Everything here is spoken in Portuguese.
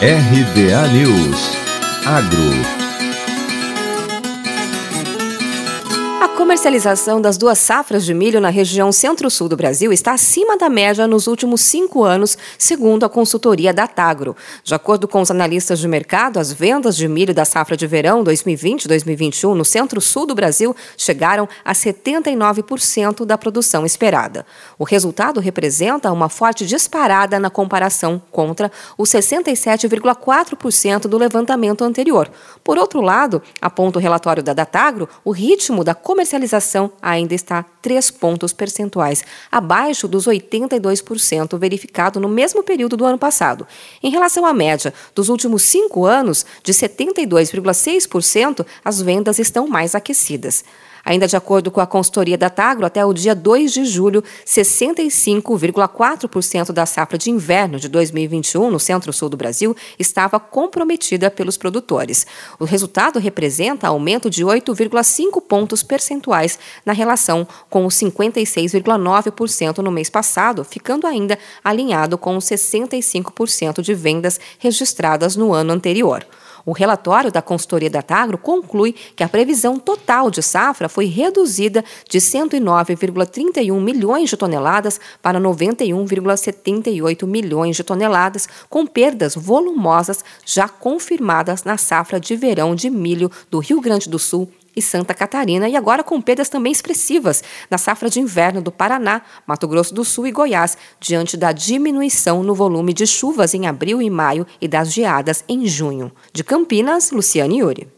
RBA News. Agro comercialização das duas safras de milho na região centro-sul do Brasil está acima da média nos últimos cinco anos, segundo a consultoria Datagro. De acordo com os analistas de mercado, as vendas de milho da safra de verão 2020-2021 no centro-sul do Brasil chegaram a 79% da produção esperada. O resultado representa uma forte disparada na comparação contra os 67,4% do levantamento anterior. Por outro lado, aponta o relatório da Datagro, o ritmo da comercialização comercialização ainda está 3 pontos percentuais abaixo dos 82% verificado no mesmo período do ano passado. Em relação à média dos últimos cinco anos, de 72,6%, as vendas estão mais aquecidas. Ainda de acordo com a consultoria da Tagro, até o dia 2 de julho, 65,4% da safra de inverno de 2021 no centro-sul do Brasil estava comprometida pelos produtores. O resultado representa aumento de 8,5 pontos percentuais na relação com os 56,9% no mês passado, ficando ainda alinhado com os 65% de vendas registradas no ano anterior. O relatório da consultoria da Tagro conclui que a previsão total de safra foi reduzida de 109,31 milhões de toneladas para 91,78 milhões de toneladas, com perdas volumosas já confirmadas na safra de verão de milho do Rio Grande do Sul e Santa Catarina, e agora com perdas também expressivas na safra de inverno do Paraná, Mato Grosso do Sul e Goiás, diante da diminuição no volume de chuvas em abril e maio e das geadas em junho. De Campinas, Luciane Yuri.